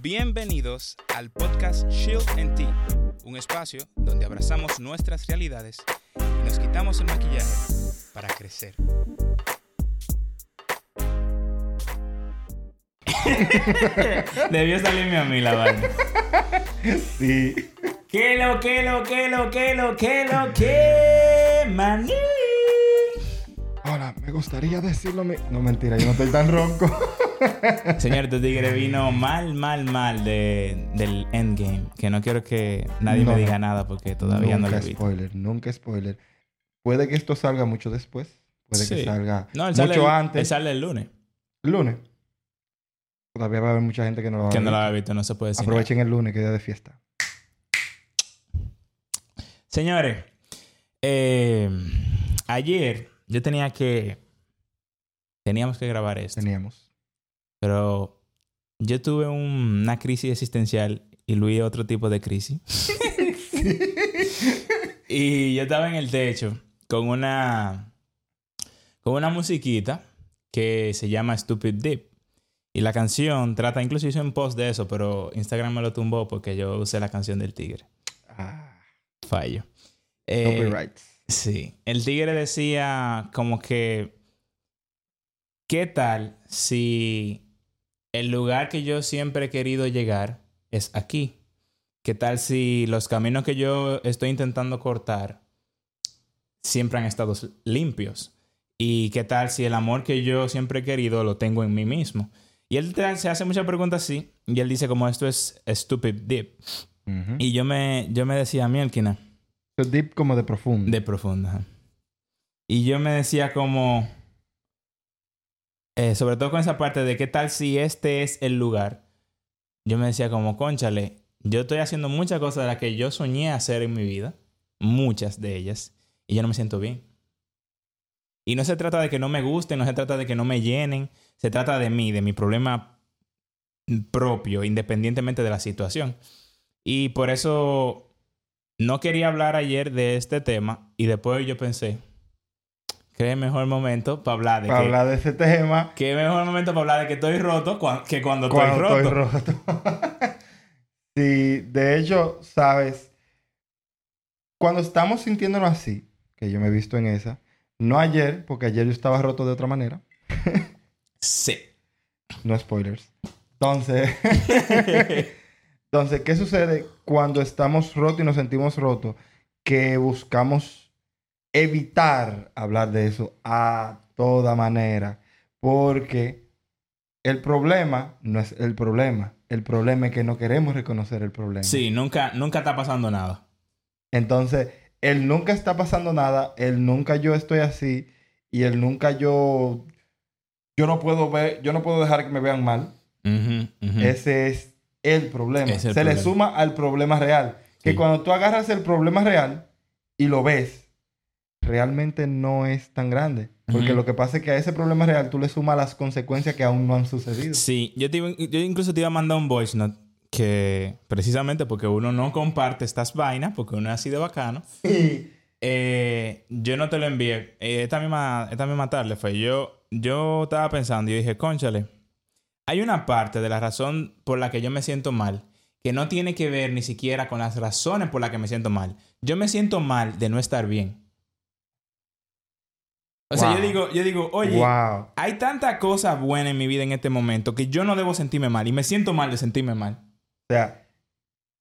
Bienvenidos al podcast Shield and Tea, un espacio donde abrazamos nuestras realidades y nos quitamos el maquillaje para crecer. Debió salirme a mí la vaina. Sí. ¿Qué lo, qué lo, qué lo, qué lo, qué lo, qué, maní? Ahora, me gustaría decirlo. mi- No, mentira, yo no estoy tan ronco. Señor, tu tigre vino mal, mal, mal de, del endgame. Que no quiero que nadie No, me diga nada porque todavía no nunca lo he visto. spoiler, nunca spoiler. Puede que esto salga mucho después. Puede Sí. que salga No, él mucho sale, el- antes. él sale el lunes. Lunes. Todavía va a haber mucha gente que no lo va a Que no ver. lo había visto, no se puede decir. nada. Aprovechen el lunes, que día de fiesta. Señores, eh, ayer yo tenía que. Teníamos que grabar esto. Teníamos. Pero yo tuve un- una crisis existencial y Luis otro tipo de crisis. y yo estaba en el techo con una. con una musiquita que se llama Stupid Deep. Y la canción trata, incluso hice un post de eso, pero Instagram me lo tumbó porque yo usé la canción del tigre. Ah, Fallo. Eh, copyrights. Sí. El tigre decía como que. ¿Qué tal si el lugar que yo siempre he querido llegar es aquí? ¿Qué tal si los caminos que yo estoy intentando cortar siempre han estado limpios? ¿Y qué tal si el amor que yo siempre he querido lo tengo en mí mismo? Y él se hace muchas preguntas así. Y él dice como esto es stupid deep. Y yo me, yo me decía, Mielkina, deep como de profundo. de profunda. ajá. Y yo me decía como... eh, sobre todo con esa parte de qué tal si este es el lugar. Yo me decía como, conchale, yo estoy haciendo muchas cosas de las que yo soñé hacer en mi vida. Muchas de ellas. Y yo no me siento bien. Y no se trata de que no me gusten, no se trata de que no me llenen. Se trata de mí, de mi problema propio, independientemente de la situación. Y por eso no quería hablar ayer de este tema y después yo pensé, ¿qué mejor momento para hablar de Para que, hablar de ese tema, qué mejor momento para hablar de que estoy roto que cuando, cuando estoy roto? estoy roto. sí, de hecho, sabes, cuando estamos sintiéndonos así, que yo me he visto en esa, no ayer, porque ayer yo estaba roto de otra manera, Sí. no spoilers. Entonces, entonces, ¿qué sucede cuando estamos rotos y nos sentimos rotos? Que buscamos evitar hablar de eso a toda manera, porque el problema no es el problema, el problema es que no queremos reconocer el problema. Sí, nunca, nunca está pasando nada. Entonces, el nunca está pasando nada, el nunca yo estoy así y el nunca yo yo no puedo ver, yo no puedo dejar que me vean mal. Ese es el problema. Es el Se le suma al problema real. Que Sí. cuando tú agarras el problema real y lo ves, realmente no es tan grande. Porque lo que pasa es que a ese problema real tú le sumas las consecuencias que aún no han sucedido. Sí, yo, te iba- yo incluso te iba a mandar un voice note que precisamente porque uno no comparte estas vainas, porque uno es así de bacano, Sí. Eh, yo no te lo envié. Eh, esta, misma, esta misma tarde fue. Yo, yo estaba pensando y yo dije, conchale, hay una parte de la razón por la que yo me siento mal que no tiene que ver ni siquiera con las razones por las que me siento mal. Yo me siento mal de no estar bien. O sea, yo digo, yo digo, oye, Wow. hay tanta cosa buena en mi vida en este momento que yo no debo sentirme mal y me siento mal de sentirme mal. O sea,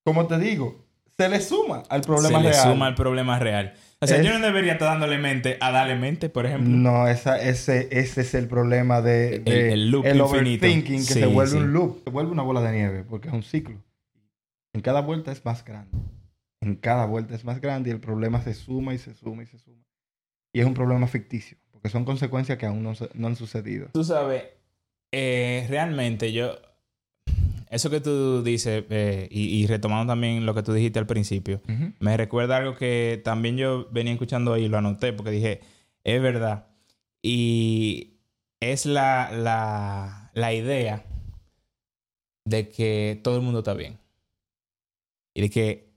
como te digo, se le suma al problema Se le real. suma el problema real. O sea, Es- yo no debería estar dándole mente a darle mente, por ejemplo. No, esa, ese, ese es el problema de, de- el loop el infinito. overthinking, que Sí, se vuelve sí. un loop, se vuelve una bola de nieve, porque es un ciclo. En cada vuelta es más grande. En cada vuelta es más grande y el problema se suma y se suma y se suma. Y es un problema ficticio, porque son consecuencias que aún no, han sucedido. Tú sabes, eh, realmente yo, eso que tú dices, eh, y, y retomando también lo que tú dijiste al principio, me recuerda algo que también yo venía escuchando ahí y lo anoté porque dije, es verdad. Y es la, la, la idea de que todo el mundo está bien. Y de que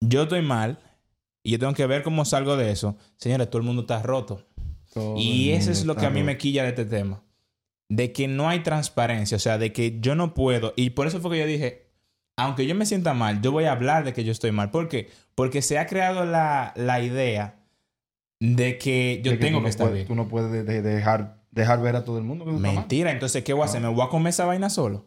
yo estoy mal y yo tengo que ver cómo salgo de eso. Señores, todo el mundo está roto. Todo Y eso es lo que a mí me quilla de este tema. de que no hay transparencia, o sea, de que yo no puedo. Y por eso fue que yo dije, aunque yo me sienta mal, yo voy a hablar de que yo estoy mal. ¿Por qué? Porque se ha creado la, la idea de que yo De tengo que no estar puedes- bien. Tú no puedes de- de- dejar, dejar ver a todo el mundo que mal. Mentira, entonces, ¿qué voy a hacer? ¿Me voy a comer esa vaina solo?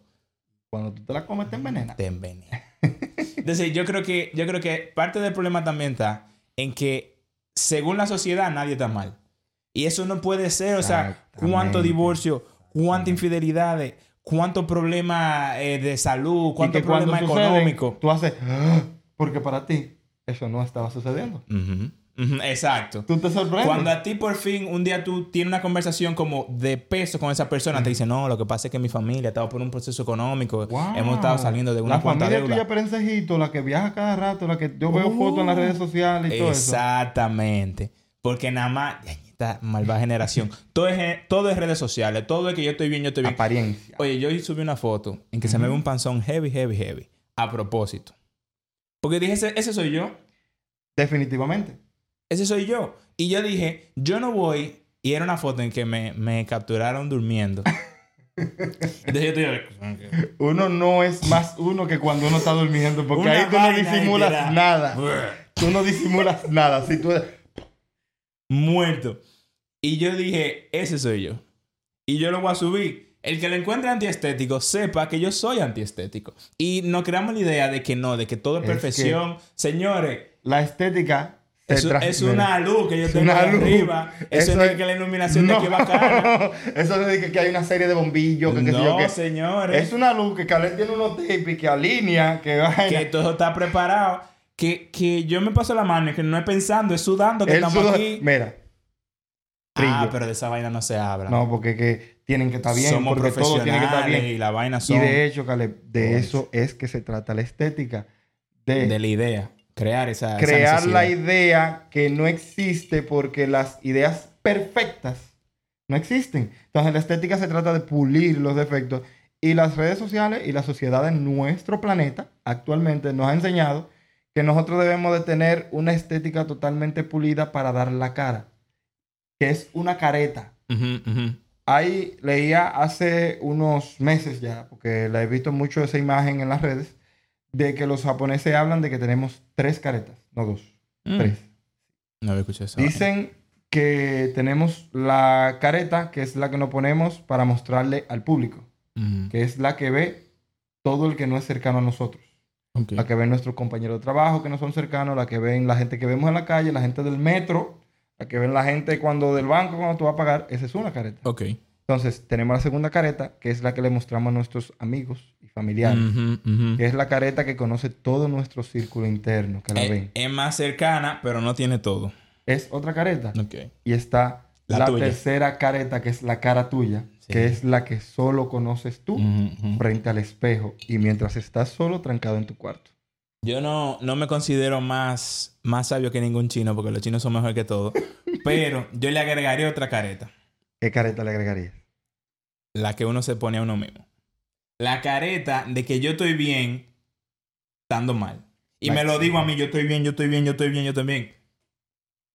Cuando tú te la comes, te envenena. Te envenena. Entonces, yo creo que, yo creo que parte del problema también está en que, según la sociedad, nadie está mal. Y eso no puede ser, o sea, cuánto divorcio, cuántas infidelidades, cuántos problemas eh, de salud, cuántos problemas económicos. Tú haces... "Ah", Porque para ti, eso no estaba sucediendo. Exacto. Tú te sorprendes. Cuando a ti por fin un día tú tienes una conversación como de peso con esa persona, te dice, no, lo que pasa es que mi familia ha estado por un proceso económico, Wow. hemos estado saliendo de una La cuanta familia deuda. tuya perencejito, la que viaja cada rato, la que yo veo Uh, fotos en las redes sociales y todo eso. Exactamente. Porque nada más, esta malvada generación, todo es, todo es redes sociales, todo es que yo estoy bien, yo estoy bien. Apariencia. Oye, yo subí una foto en que se me ve un panzón heavy, heavy, heavy. A propósito. Porque dije, ese, ese soy yo. Definitivamente. Ese soy yo. Y yo dije, yo no voy. Y era una foto en que me, me capturaron durmiendo. Entonces yo estoy. Uno no es más uno que cuando uno está durmiendo, porque Una ahí tú no disimulas nada. Tú no disimulas nada. Si tú... muerto. Y yo dije, ese soy yo. Y yo lo voy a subir. El que lo encuentre antiestético sepa que yo soy antiestético. Y no creamos la idea de que no, de que todo es Es perfección. Señores, La estética eso es una luz que yo tengo una ahí luz. arriba. Eso, no es que la iluminación de No. aquí bacana. Eso no es que, que hay una serie de bombillos, que, No, qué. señores. Es una luz que Caleb tiene unos tapes que alinea, que vaina. Que todo está preparado. Que, que yo me paso la mano y que no es pensando, es sudando que estamos aquí. Mira. Ah, pero de esa vaina no se habla. No, porque que tienen que estar bien, Somos porque todo tiene que estar profesionales bien. y la vaina son Y de hecho, Caleb, de eso es que se trata la estética. De, de la idea. Crear esa esa crear la idea que no existe porque las ideas perfectas no existen. Entonces, la estética se trata de pulir los defectos. Y las redes sociales y la sociedad en nuestro planeta actualmente nos ha enseñado que nosotros debemos de tener una estética totalmente pulida para dar la cara. Que es una careta. Ahí leía hace unos meses ya, porque la he visto mucho esa imagen en las redes, de que los japoneses hablan de que tenemos tres caretas, no dos, Mm. tres. No había escuchado eso. Dicen que tenemos la careta, que es la que nos ponemos para mostrarle al público, Ujú. que es la que ve todo el que no es cercano a nosotros. Ok. La que ven nuestros compañeros de trabajo que no son cercanos, la que ven la gente que vemos en la calle, la gente del metro, la que ven la gente cuando del banco, cuando tú vas a pagar, esa es una careta. Ok. Entonces, tenemos la segunda careta, que es la que le mostramos a nuestros amigos y familiares, que es la careta que conoce todo nuestro círculo interno, que la Eh, ven. es más cercana, pero no tiene todo. Es otra careta. Y está La tercera careta, que es la cara tuya, Sí. que es la que solo conoces tú frente al espejo y mientras estás solo trancado en tu cuarto. Yo no, no me considero más, más sabio que ningún chino, porque los chinos son mejor que todo. Pero yo le agregaría otra careta. ¿Qué careta le agregarías? La que uno se pone a uno mismo. La careta de que yo estoy bien estando mal. Y me lo digo a mí, yo estoy bien, yo estoy bien, yo estoy bien, yo estoy bien.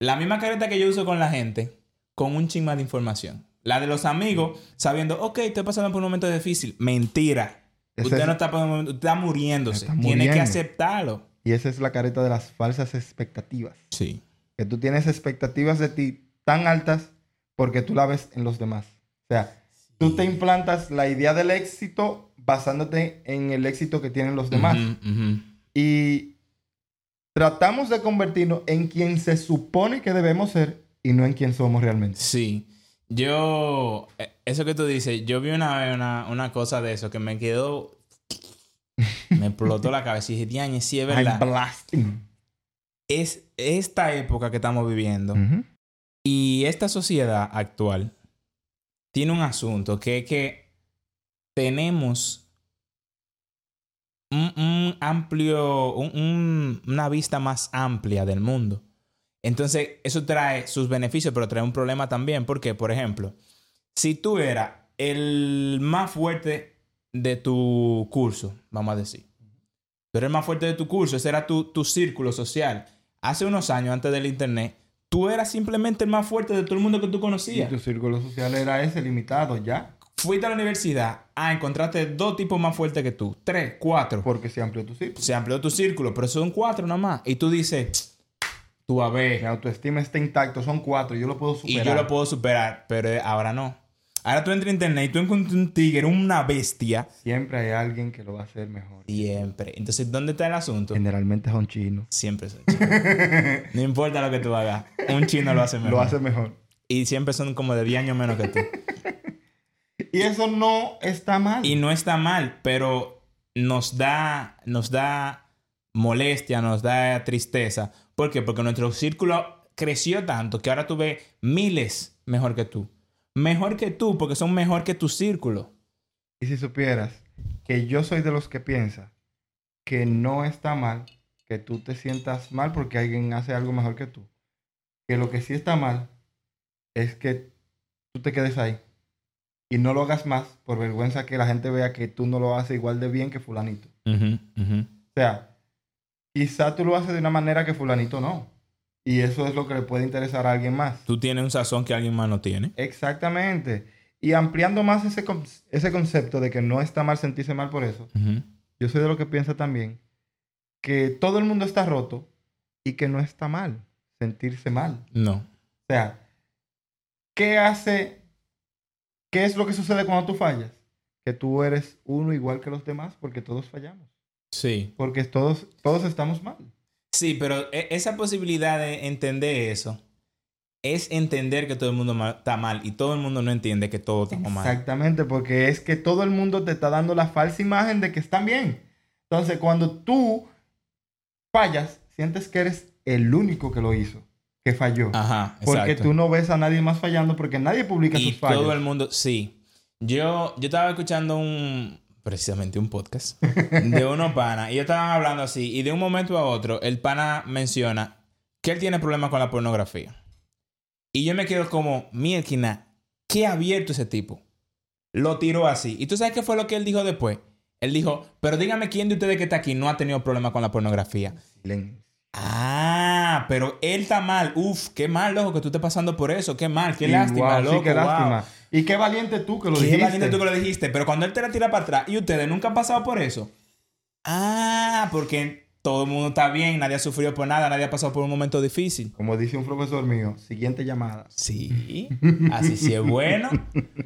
La misma careta que yo uso con la gente, con un chisma de información. La de los amigos, sabiendo, ok, estoy pasando por un momento difícil. Mentira. Ese usted es- no está pasando por un momento, usted está muriéndose. Está Tiene que aceptarlo. Y esa es la careta de las falsas expectativas. Sí. Que tú tienes expectativas de ti tan altas porque tú la ves en los demás. O sea, tú te implantas la idea del éxito basándote en el éxito que tienen los demás. Ujú, ujú. Y tratamos de convertirnos en quien se supone que debemos ser y no en quien somos realmente. Sí. Yo, eh, eso que tú dices, yo vi una una, una cosa de eso que me quedó, me explotó la cabeza y dije, diañe, sí es I'm verdad. blasting. Es esta época que estamos viviendo Ujú. y esta sociedad actual tiene un asunto que es que tenemos un, amplio, un- una vista más amplia del mundo. Entonces, eso trae sus beneficios, pero trae un problema también. Porque, por ejemplo, si tú eras el más fuerte de tu curso, vamos a decir, tú eres el más fuerte de tu curso, ese era tu, tu círculo social. Hace unos años, antes del internet, tú eras simplemente el más fuerte de todo el mundo que tú Y conocías. tu círculo social era ese limitado ya. Fuiste a la universidad, ah, encontraste dos tipos más fuertes que tú, tres, cuatro. Porque se amplió tu círculo. Se amplió tu círculo, pero son cuatro nada más. Y tú dices, tú a Mi ver, autoestima está intacto, son cuatro, yo lo puedo y superar. yo lo puedo superar, pero ahora no. Ahora tú entras a internet y tú encuentras un tigre, una bestia. Siempre hay alguien que lo va a hacer mejor. Siempre. Entonces, ¿dónde está el asunto? Generalmente son chinos. Siempre son chinos. No importa lo que tú hagas, un chino lo hace mejor. Lo hace mejor. Y siempre son como de 10 años menos que tú. Y eso no está mal. Y no está mal, pero nos da, nos da molestia, nos da tristeza. ¿Por qué? Porque nuestro círculo creció tanto que ahora tú ves miles mejor que tú. Mejor que tú, porque son mejor que tu círculo. Y si supieras que yo soy de los que piensa que no está mal que tú te sientas mal porque alguien hace algo mejor que tú. Que lo que sí está mal es que tú te quedes ahí y no lo hagas más por vergüenza que la gente vea que tú no lo haces igual de bien que fulanito. O sea, quizá tú lo haces de una manera que fulanito no. Y eso es lo que le puede interesar a alguien más. Tú tienes un sazón que alguien más no tiene. Exactamente. Y ampliando más ese, ese concepto de que no está mal sentirse mal por eso, yo soy de lo que piensa también que todo el mundo está roto y que no está mal sentirse mal. No. O sea, ¿qué hace? ¿Qué es lo que sucede cuando tú fallas? Que tú eres uno igual que los demás porque todos fallamos. Sí. Porque todos, todos estamos mal. Sí, pero e- esa posibilidad de entender eso es entender que todo el mundo está mal y todo el mundo no entiende que todo está mal. Exactamente, porque es que todo el mundo te está dando la falsa imagen de que están bien. Entonces, cuando tú fallas, sientes que eres el único que lo hizo, que falló. Ajá, porque exacto. tú no ves a nadie más fallando porque nadie publica y sus fallas. todo el mundo, sí. Yo, yo estaba escuchando un, precisamente un podcast de unos panas y ellos estaban hablando así y de un momento a otro el pana menciona que él tiene problemas con la pornografía. Y yo me quedo como, mierda, qué abierto ese tipo. Lo tiró así. ¿Y tú sabes qué fue lo que él dijo después? Él dijo, pero dígame quién de ustedes que está aquí no ha tenido problemas con la pornografía. Silencio. Ah, pero él está mal. Uf, qué mal, loco, que tú estés pasando por eso. Qué mal, qué lástima, wow, loco. Sí, qué wow. lástima. Y qué valiente tú que lo Qué dijiste. valiente tú que lo dijiste. Pero cuando él te la tira para atrás y ustedes nunca han pasado por eso. Ah, porque todo el mundo está bien, nadie ha sufrido por nada, nadie ha pasado por un momento difícil. Como dice un profesor mío, siguiente llamada. Sí, así sí es bueno.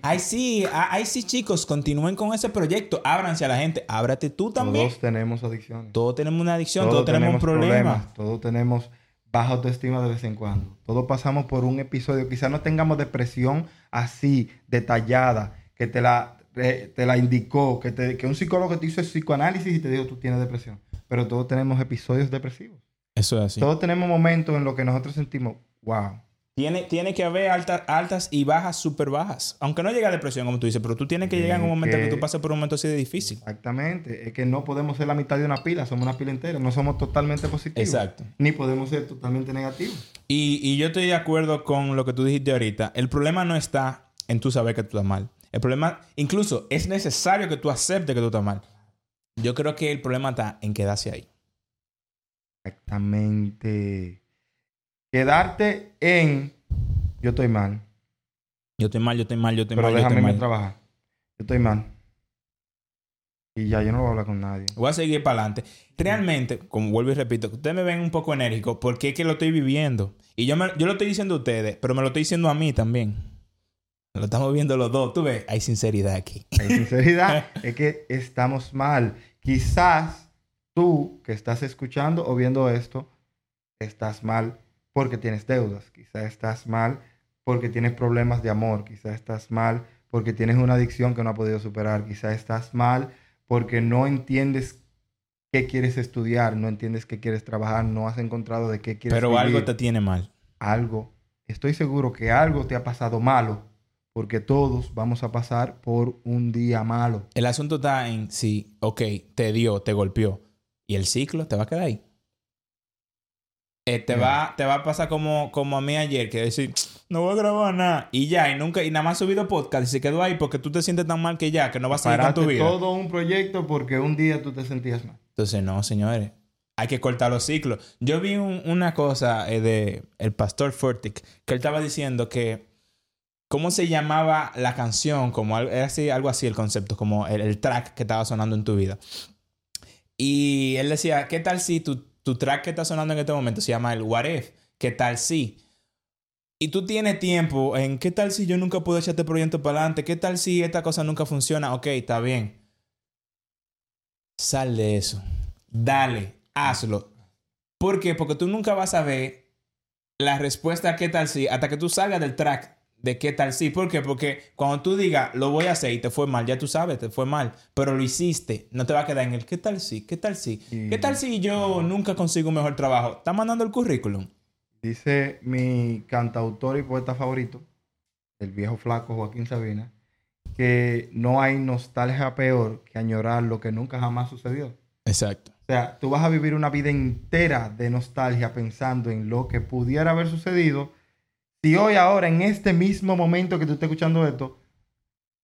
Ay, sí, ah, ay, sí, chicos, continúen con ese proyecto. Ábranse a la gente. Ábrate tú también. Todos tenemos adicciones. Todos tenemos una adicción, todos, tenemos, un problema. problemas, Todos tenemos baja autoestima de vez en cuando. Todos pasamos por un episodio. Quizás no tengamos depresión así, detallada, que te la, eh, te la indicó, que, te- que un psicólogo te hizo psicoanálisis y te dijo tú tienes depresión. Pero todos tenemos episodios depresivos. Eso es así. Todos tenemos momentos en los que nosotros sentimos, wow. Tiene, tiene que haber altas, altas y bajas, súper bajas. Aunque no llegue a depresión, como tú dices, pero tú tienes que llegar en un momento que, que- tú pases por un momento así de difícil. Exactamente. Es que no podemos ser la mitad de una pila, somos una pila entera. No somos totalmente positivos. Exacto. Ni podemos ser totalmente negativos. Y, y yo estoy de acuerdo con lo que tú dijiste ahorita. El problema no está en tú saber que tú estás mal. El problema, incluso, es necesario que tú aceptes que tú estás mal. Yo creo que el problema está en quedarse ahí. Exactamente. Quedarte en yo estoy mal, Yo estoy mal, yo estoy mal, yo estoy pero mal, yo déjame estoy mal. trabajar. Yo estoy mal. Y ya, yo no voy a hablar con nadie. Voy a seguir para adelante. Realmente, como vuelvo y repito, ustedes me ven un poco enérgico porque es que lo estoy viviendo. Y yo, me- yo lo estoy diciendo a ustedes, pero me lo estoy diciendo a mí también. Lo estamos viendo los dos. Tú ves, hay sinceridad aquí. En sinceridad, es que estamos mal. Quizás tú que estás escuchando o viendo esto, estás mal porque tienes deudas. Quizás estás mal porque tienes problemas de amor. Quizás estás mal porque tienes una adicción que no has podido superar. Quizás estás mal porque no entiendes qué quieres estudiar, no entiendes qué quieres trabajar, no has encontrado de qué quieres Pero algo te tiene mal. algo, estoy seguro que algo te ha pasado malo, porque todos vamos a pasar por un día malo. El asunto está en si, ok, te dio, te golpeó. Y el ciclo te va a quedar ahí. Eh, te, Mm. va, te va a pasar como, como a mí ayer, que decir, no voy a grabar nada. Y ya, y nunca, y nada más subido podcast y se quedó ahí porque tú te sientes tan mal que ya, que no vas a seguir con tu vida. todo un proyecto porque un día tú te sentías mal. Entonces, no, señores. Hay que cortar los ciclos. Yo vi un- una cosa eh, de el pastor Furtick que él estaba diciendo que cómo se llamaba la canción, como era así, algo así el concepto, como el, el track que estaba sonando en tu vida. Y él decía, ¿qué tal si tu, tu track que está sonando en este momento se llama el What If? ¿Qué tal si? Y tú tienes tiempo en ¿qué tal si yo nunca puedo echar este proyecto para adelante? ¿Qué tal si esta cosa nunca funciona? Ok, está bien. Sal de eso. Dale, hazlo. ¿Por qué? Porque tú nunca vas a ver la respuesta a qué tal si hasta que tú salgas del track de qué tal si. ¿Por qué? Porque cuando tú digas lo voy a hacer y te fue mal, ya tú sabes, te fue mal, pero lo hiciste, no te va a quedar en el qué tal si, qué tal si, Y- qué tal si yo nunca consigo un mejor trabajo. ¿Estás mandando el currículum? Dice mi cantautor y poeta favorito, el viejo flaco Joaquín Sabina, que no hay nostalgia peor que añorar lo que nunca jamás sucedió. Exacto. O sea, tú vas a vivir una vida entera de nostalgia pensando en lo que pudiera haber sucedido si hoy, ahora, en este mismo momento que tú estés escuchando esto,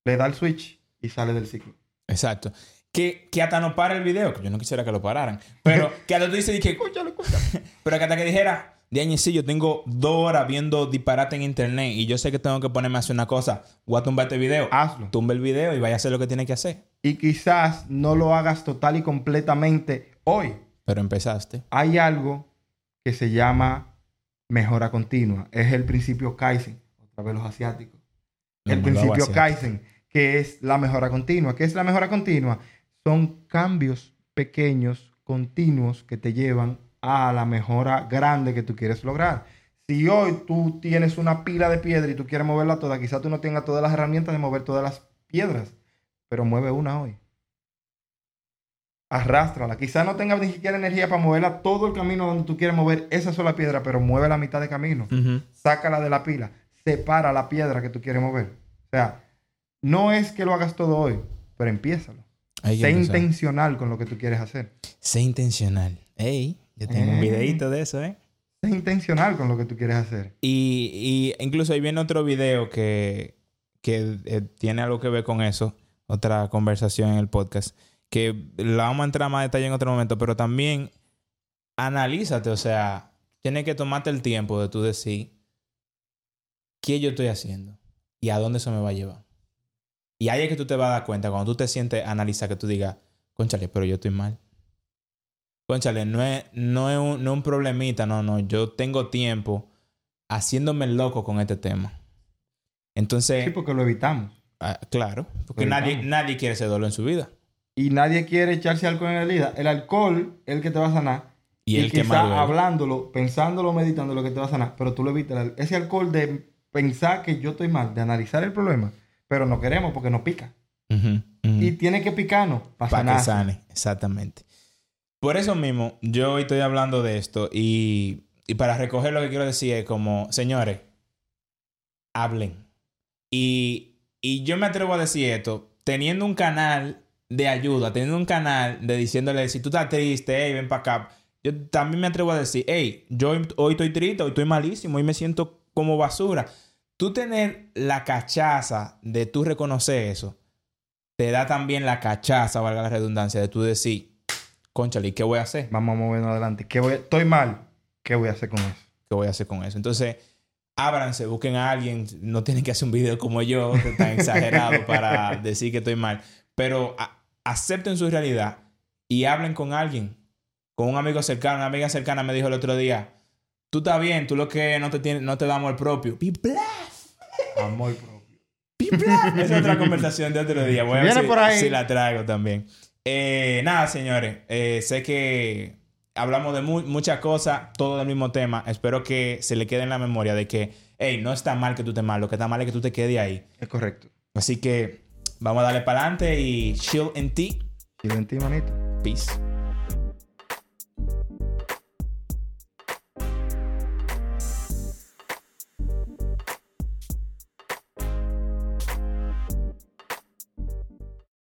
le da el switch y sale del ciclo. Exacto. Que, que hasta no para el video, que yo no quisiera que lo pararan. Pero que hasta tú dices que, Escúchalo, escúchalo. pero que hasta que dijera, de sí, yo tengo dos horas viendo disparate en internet y yo sé que tengo que ponerme a hacer una cosa. Voy a tumbar este video. Hazlo. Tumba el video y vaya a hacer lo que tiene que hacer. Y quizás no lo hagas total y completamente hoy. Pero empezaste. Hay algo que se llama mejora continua. Es el principio Kaizen. Otra vez los asiáticos. El principio Kaizen, que es la mejora continua. ¿Qué es la mejora continua? Son cambios pequeños, continuos, que te llevan a la mejora grande que tú quieres lograr. Si hoy tú tienes una pila de piedra y tú quieres moverla toda, quizás tú no tengas todas las herramientas de mover todas las piedras, pero mueve una hoy. Arrástrala. Quizás no tengas ni siquiera energía para moverla todo el camino donde tú quieres mover esa sola piedra, pero mueve la mitad de camino sácala de la pila, separa la piedra que tú quieres mover. O sea, no es que lo hagas todo hoy, pero empiézalo. Sé empezar. intencional con lo que tú quieres hacer. Sé intencional. Ey, yo tengo un Eh. videito de eso, ¿eh? Sé intencional con lo que tú quieres hacer. Y, y incluso ahí viene otro video que, que eh, tiene algo que ver con eso. Otra conversación en el podcast. Que la vamos a entrar más a detalle en otro momento. Pero también analízate. O sea, tienes que tomarte el tiempo de tú decir qué yo estoy haciendo y a dónde eso me va a llevar. Y ahí es que tú te vas a dar cuenta cuando tú te sientes a analizar que tú digas, conchale, pero yo estoy mal. Conchale, no es, no es, un, no es un problemita, no, no. Yo tengo tiempo haciéndome loco con este tema. Entonces, Sí, porque lo evitamos. ah, claro, porque Lo nadie, evitamos. nadie quiere ese dolor en su vida. Y nadie quiere echarse alcohol en la herida. El alcohol es el que te va a sanar. Y, Y, el que más duele. hablándolo, pensándolo, meditando lo que te va a sanar. Pero tú lo evitas. Ese alcohol de pensar que yo estoy mal, de analizar el problema. Pero no queremos porque nos pica. Y tiene que picarnos para Para que sane, exactamente. Por eso mismo, yo hoy estoy hablando de esto y, y para recoger lo que quiero decir es como, señores, hablen. Y, y yo me atrevo a decir esto, teniendo un canal de ayuda, teniendo un canal de diciéndole, si tú estás triste, hey, ven para acá. Yo también me atrevo a decir, hey, yo hoy, estoy triste, hoy estoy malísimo, hoy me siento como basura. Tú tener la cachaza de tú reconocer eso, te da también la cachaza, valga la redundancia, de tú decir, conchale, ¿y ¿qué voy a hacer? Vamos a movernos adelante. ¿Qué voy a- Estoy mal. ¿Qué voy a hacer con eso? ¿Qué voy a hacer con eso? Entonces, ábranse, busquen a alguien. No tienen que hacer un video como yo, que tan exagerado para decir que estoy mal. Pero a- acepten su realidad y hablen con alguien. Con un amigo cercano, una amiga cercana me dijo el otro día, tú estás bien, tú lo que no te, tienes, no te da amor propio. Amor propio. Esa es otra conversación de otro día. Voy a ver Viene si, por ahí. si la traigo también. Eh, nada, señores. Eh, sé que hablamos de mu- muchas cosas, todo del mismo tema. Espero que se le quede en la memoria de que, hey, no está mal que tú estés mal. Lo que está mal es que tú te quedes ahí. Es correcto. Así que vamos a darle para adelante y chill en ti. Y en ti, manito. Peace.